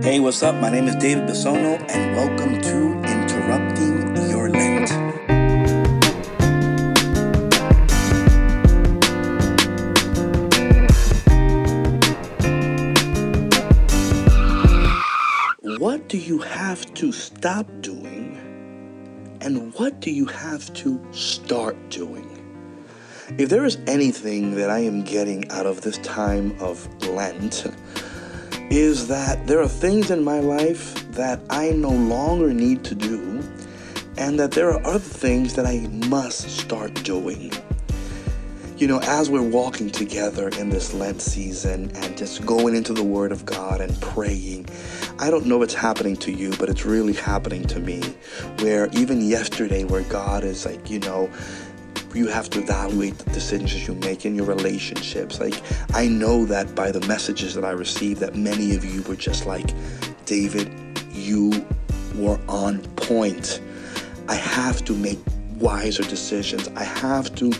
Hey, what's up? My name is David Bisono, and welcome to Interrupting Your Lent. What do you have to stop doing, and what do you have to start doing? If there is anything that I am getting out of this time of Lent, is that there are things in my life that I no longer need to do, and that there are other things that I must start doing. You know, as we're walking together in this Lent season and just going into the Word of God and praying, I don't know what's happening to you, but it's really happening to me. Where even yesterday, where God is like, you know, you have to evaluate the decisions you make in your relationships. Like, I know that by the messages that I received, that many of you were just like, David, you were on point. I have to make wiser decisions. I have to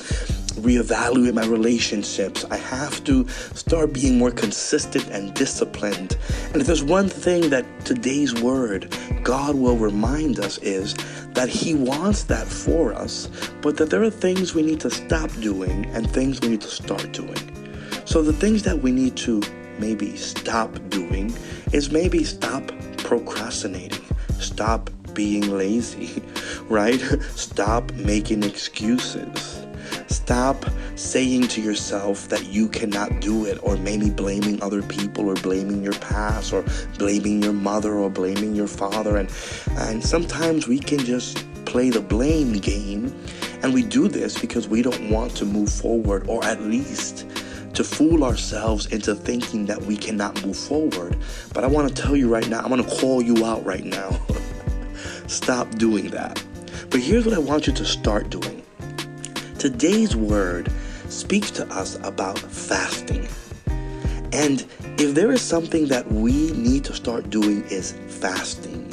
reevaluate my relationships. I have to start being more consistent and disciplined. And if there's one thing that today's word, God will remind us is that He wants that for us, but that there are things we need to stop doing and things we need to start doing. So the things that we need to maybe stop doing is maybe stop procrastinating, stop being lazy, right? Stop making excuses Stop saying to yourself that you cannot do it, or maybe blaming other people, or blaming your past, or blaming your mother, or blaming your father. And, and sometimes we can just play the blame game. And we do this because we don't want to move forward, or at least to fool ourselves into thinking that we cannot move forward. But I want to tell you right now, I want to call you out right now. Stop doing that. But here's what I want you to start doing Today's word speaks to us about fasting. And if there is something that we need to start doing is fasting.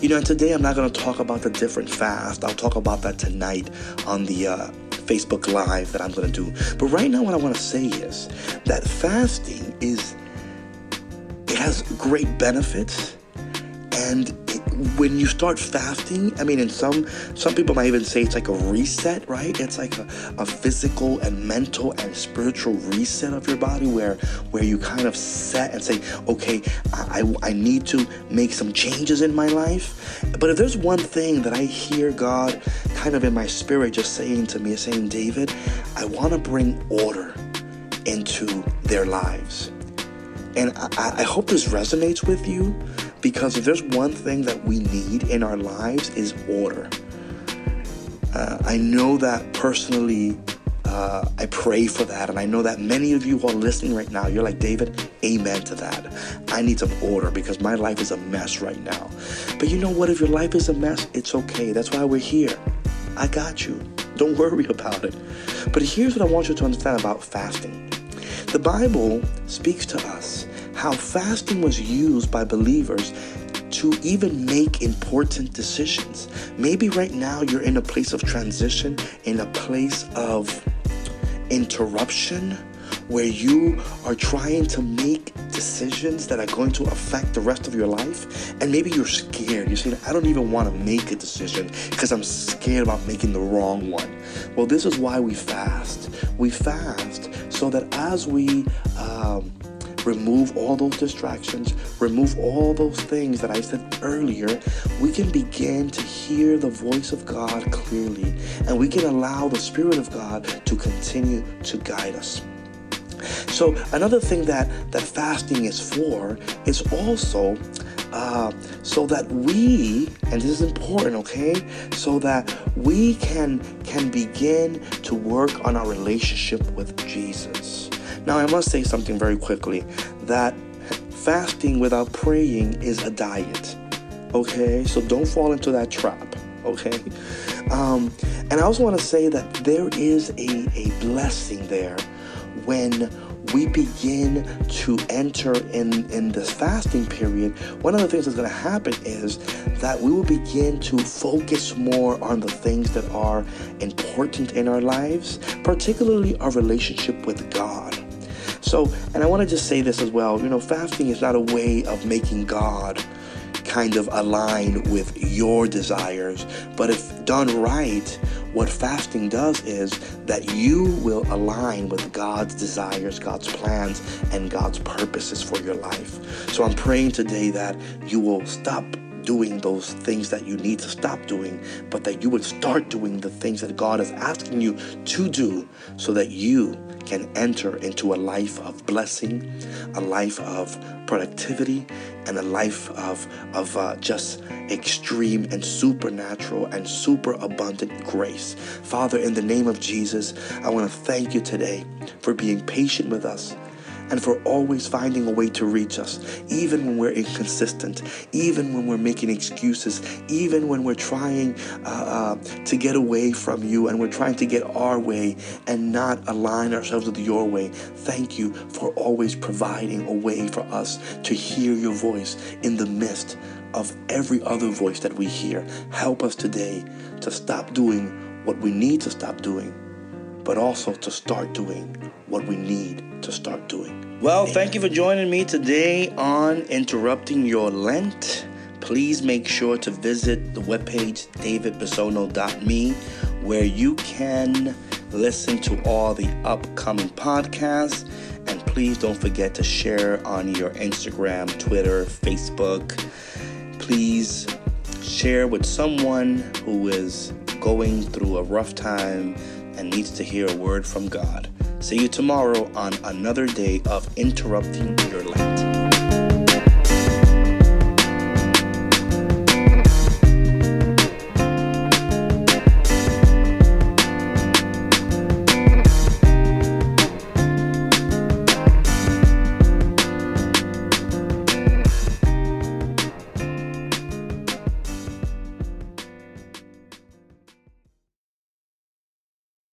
You know, and today I'm not going to talk about the different fast. I'll talk about that tonight on the uh, Facebook Live that I'm going to do. But right now, what I want to say is that fasting is, it has great benefits and when you start fasting, I mean, in some some people might even say it's like a reset, right? It's like a, a physical and mental and spiritual reset of your body, where where you kind of set and say, okay, I, I, I need to make some changes in my life. But if there's one thing that I hear God kind of in my spirit just saying to me, saying, David, I want to bring order into their lives. And I, I hope this resonates with you because if there's one thing that we need in our lives is order. Uh, I know that personally, uh, I pray for that. And I know that many of you who are listening right now, you're like, David, amen to that. I need some order because my life is a mess right now. But you know what? If your life is a mess, it's okay. That's why we're here. I got you. Don't worry about it. But here's what I want you to understand about fasting the Bible speaks to us how fasting was used by believers to even make important decisions. Maybe right now you're in a place of transition, in a place of interruption, where you are trying to make decisions that are going to affect the rest of your life. And maybe you're scared. You're saying, I don't even want to make a decision because I'm scared about making the wrong one. Well, this is why we fast. We fast so that as we um, remove all those distractions, remove all those things that I said earlier, we can begin to hear the voice of God clearly and we can allow the Spirit of God to continue to guide us. So another thing that that fasting is for is also uh, so that we and this is important okay so that we can can begin to work on our relationship with jesus now i must say something very quickly that fasting without praying is a diet okay? So don't fall into that trap okay? Um, and i also want to say that there is a, a blessing there when we begin to enter in, in this fasting period, one of the things that's going to happen is that we will begin to focus more on the things that are important in our lives, particularly our relationship with God. So, and I want to just say this as well. You know, fasting is not a way of making God kind of align with your desires. But if done right, what fasting does is that you will align with God's desires, God's plans, and God's purposes for your life. So I'm praying today that you will stop doing those things that you need to stop doing, but that you would start doing the things that God is asking you to do so that you can enter into a life of blessing, a life of productivity, and a life of, of uh, just extreme and supernatural and super abundant grace. Father, in the name of Jesus, I want to thank you today for being patient with us and for always finding a way to reach us, even when we're inconsistent, even when we're making excuses, even when we're trying uh, uh, to get away from you and we're trying to get our way and not align ourselves with your way. Thank you for always providing a way for us to hear your voice in the midst of every other voice that we hear. Help us today to stop doing what we need to stop doing, but also to start doing what we need to start doing. Well, thank you for joining me today on Interrupting Your Lent. Please make sure to visit the webpage davidbisono.me where you can listen to all the upcoming podcasts. And please don't forget to share on your Instagram, Twitter, Facebook. Please share with someone who is going through a rough time and needs to hear a word from God. See you tomorrow on another day of interrupting your life.